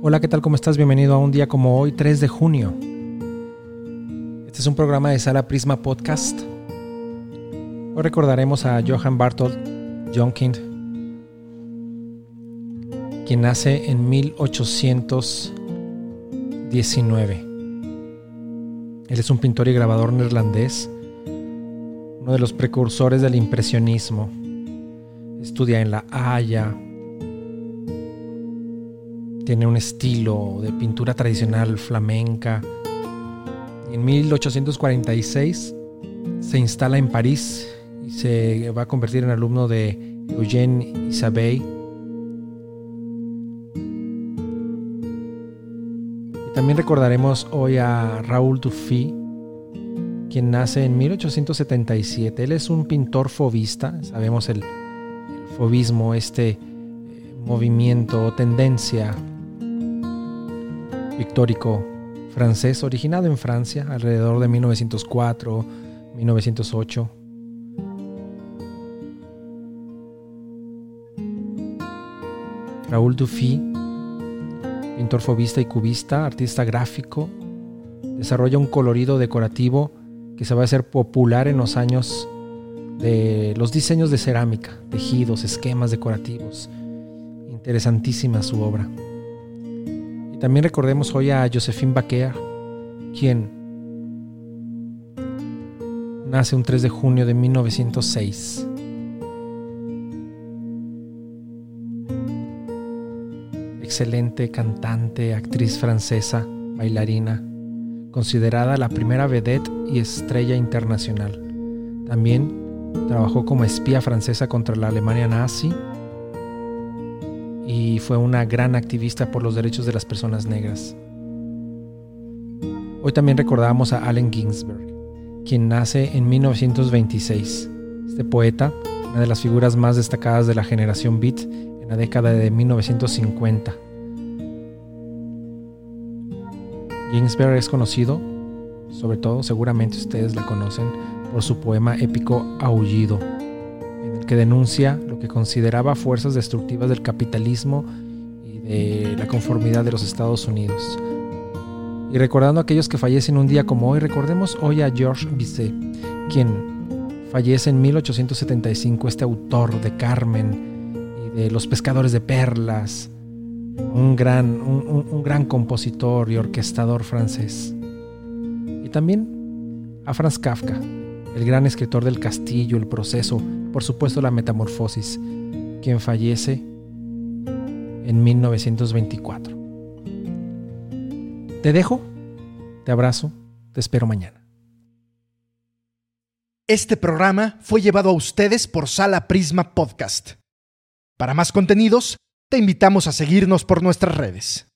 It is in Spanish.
Hola, ¿qué tal? ¿Cómo estás? Bienvenido a un día como hoy, 3 de junio. Este es un programa de Sala Prisma Podcast. Hoy recordaremos a Johann Bartolt Jonkind, quien nace en 1819. Él es un pintor y grabador neerlandés, uno de los precursores del impresionismo. Estudia en La Haya, tiene un estilo de pintura tradicional flamenca. En 1846 se instala en París y se va a convertir en alumno de Eugène Isabey. También recordaremos hoy a Raúl Dufy, quien nace en 1877. Él es un pintor fovista, sabemos el, el fobismo, este eh, movimiento o tendencia pictórico francés originado en Francia alrededor de 1904-1908. Raúl Dufy, pintor fobista y cubista, artista gráfico, desarrolla un colorido decorativo que se va a hacer popular en los años de los diseños de cerámica, tejidos, esquemas decorativos. Interesantísima su obra. También recordemos hoy a Josephine Baquer, quien nace un 3 de junio de 1906. Excelente cantante, actriz francesa, bailarina, considerada la primera vedette y estrella internacional. También trabajó como espía francesa contra la Alemania nazi y fue una gran activista por los derechos de las personas negras. Hoy también recordamos a Allen Ginsberg, quien nace en 1926. Este poeta, una de las figuras más destacadas de la generación Beat en la década de 1950. Ginsberg es conocido, sobre todo seguramente ustedes la conocen, por su poema épico Aullido que denuncia lo que consideraba fuerzas destructivas del capitalismo y de la conformidad de los Estados Unidos. Y recordando a aquellos que fallecen un día como hoy, recordemos hoy a Georges Bizet, quien fallece en 1875, este autor de Carmen y de Los Pescadores de Perlas, un gran, un gran compositor y orquestador francés. Y también a Franz Kafka, el gran escritor del Castillo, El Proceso, por supuesto la Metamorfosis, quien fallece en 1924. Te dejo, te abrazo, te espero mañana. Este programa fue llevado a ustedes por Sala Prisma Podcast. Para más contenidos, te invitamos a seguirnos por nuestras redes.